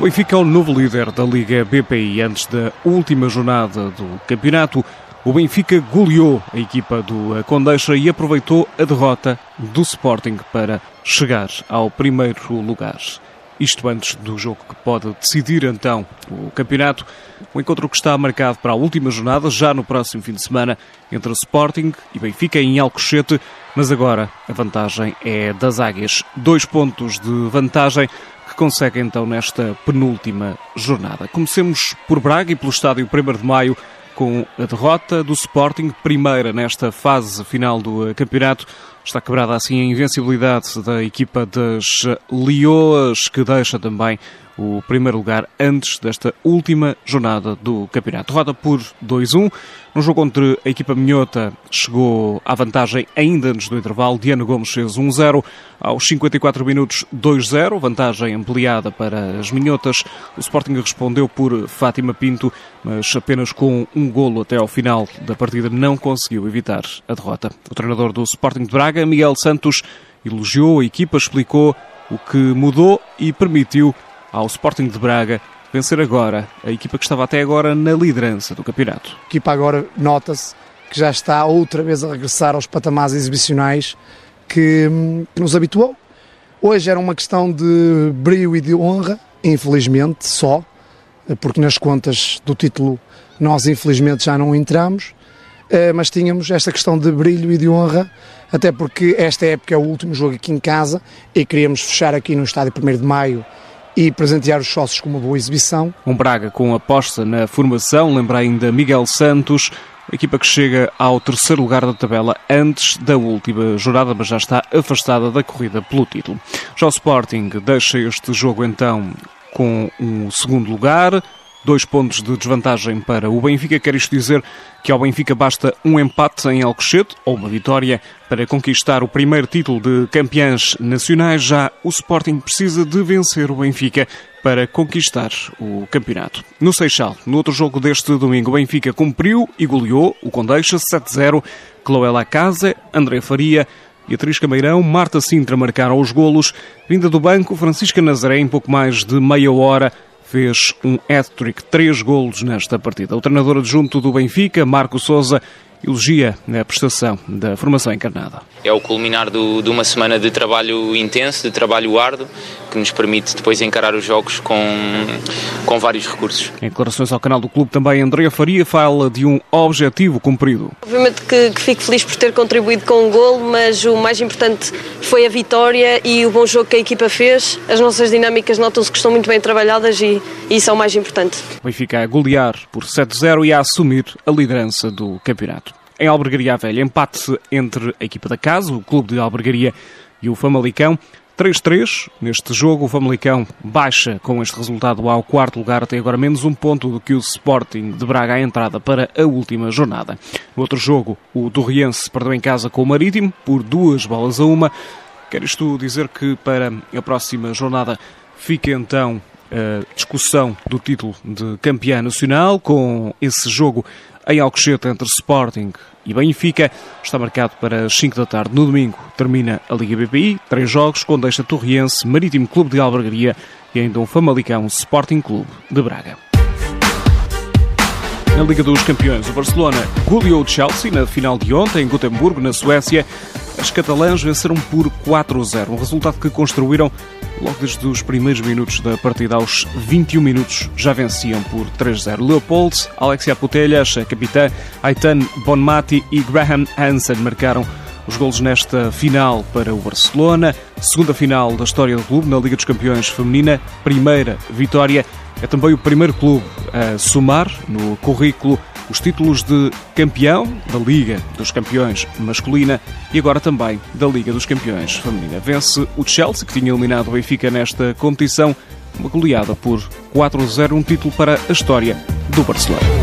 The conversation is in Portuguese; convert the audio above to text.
O Benfica é o novo líder da Liga BPI. Antes da última jornada do campeonato, o Benfica goleou a equipa do Condeixa e aproveitou a derrota do Sporting para chegar ao primeiro lugar. Isto antes do jogo que pode decidir então o campeonato. O encontro que está marcado para a última jornada, já no próximo fim de semana, entre Sporting e Benfica em Alcochete. Mas agora a vantagem é das Águias. Dois pontos de vantagem consegue então nesta penúltima jornada. Comecemos por Braga e pelo estádio 1 de Maio com a derrota do Sporting, primeira nesta fase final do campeonato. Está quebrada assim a invencibilidade da equipa das Leoas, que deixa também o primeiro lugar antes desta última jornada do campeonato. Derrota por 2-1. No jogo contra a equipa minhota chegou à vantagem ainda antes do intervalo. Diana Gomes fez 1-0. Aos 54 minutos, 2-0. Vantagem ampliada para as minhotas. O Sporting respondeu por Fátima Pinto, mas apenas com um golo até ao final da partida não conseguiu evitar a derrota. O treinador do Sporting de Braga, Miguel Santos, elogiou a equipa, explicou o que mudou e permitiu ao Sporting de Braga vencer agora a equipa que estava até agora na liderança do campeonato. A equipa agora nota-se que já está outra vez a regressar aos patamares exibicionais que, que nos habituou. Hoje era uma questão de brilho e de honra, infelizmente só, porque nas contas do título nós infelizmente já não entramos, eh, mas tínhamos esta questão de brilho e de honra, até porque esta época é o último jogo aqui em casa e queríamos fechar aqui no estádio 1 de Maio e presentear os sócios com uma boa exibição. Um Braga com aposta na formação, lembra ainda Miguel Santos, equipa que chega ao terceiro lugar da tabela antes da última jornada, mas já está afastada da corrida pelo título. Já o Sporting deixa este jogo então com um segundo lugar, Dois pontos de desvantagem para o Benfica. Quer isto dizer que ao Benfica basta um empate em Alcochete ou uma vitória para conquistar o primeiro título de campeões nacionais. Já o Sporting precisa de vencer o Benfica para conquistar o campeonato. No Seixal, no outro jogo deste domingo, o Benfica cumpriu e goleou o Condeixa 7-0. Cloela Casa, André Faria e Atriz Cameirão, Marta Sintra marcaram os golos. Vinda do banco, Francisca Nazaré, em pouco mais de meia hora, fez um hat-trick, três golos nesta partida. O treinador adjunto do Benfica, Marco Souza, elogia a prestação da formação encarnada. É o culminar do, de uma semana de trabalho intenso, de trabalho árduo, que nos permite depois encarar os jogos com, com vários recursos. Em declarações ao canal do clube também, Andrea Faria fala de um objetivo cumprido. Obviamente que, que fico feliz por ter contribuído com um gol, mas o mais importante foi a vitória e o bom jogo que a equipa fez. As nossas dinâmicas notam-se que estão muito bem trabalhadas e, e isso é o mais importante. O Benfica a golear por 7-0 e a assumir a liderança do campeonato em Albergaria Velha. Empate entre a equipa da casa, o clube de Albergaria e o Famalicão. 3-3 neste jogo. O Famalicão baixa com este resultado ao quarto lugar, até agora menos um ponto do que o Sporting de Braga à entrada para a última jornada. No outro jogo, o Torriense perdeu em casa com o Marítimo por duas bolas a uma. Quer isto dizer que para a próxima jornada fica então a discussão do título de campeão nacional com esse jogo em Alcochete entre Sporting e Benfica. Está marcado para as 5 da tarde. No domingo termina a Liga BPI. Três jogos com Deixa Torriense, Marítimo Clube de Albergaria e ainda um Famalicão Sporting Clube de Braga. Na Liga dos Campeões, o Barcelona goleou o Chelsea na final de ontem em Gotemburgo, na Suécia. As catalãs venceram por 4-0, um resultado que construíram logo desde os primeiros minutos da partida. Aos 21 minutos já venciam por 3-0. Leopold, Alexia Putelhas, a capitã, Aitan Bonmati e Graham Hansen marcaram os golos nesta final para o Barcelona. Segunda final da história do clube na Liga dos Campeões Feminina. Primeira vitória. É também o primeiro clube a somar no currículo os títulos de campeão da Liga dos Campeões masculina e agora também da Liga dos Campeões feminina. Vence o Chelsea, que tinha eliminado o Benfica nesta competição, uma goleada por 4-0, um título para a história do Barcelona.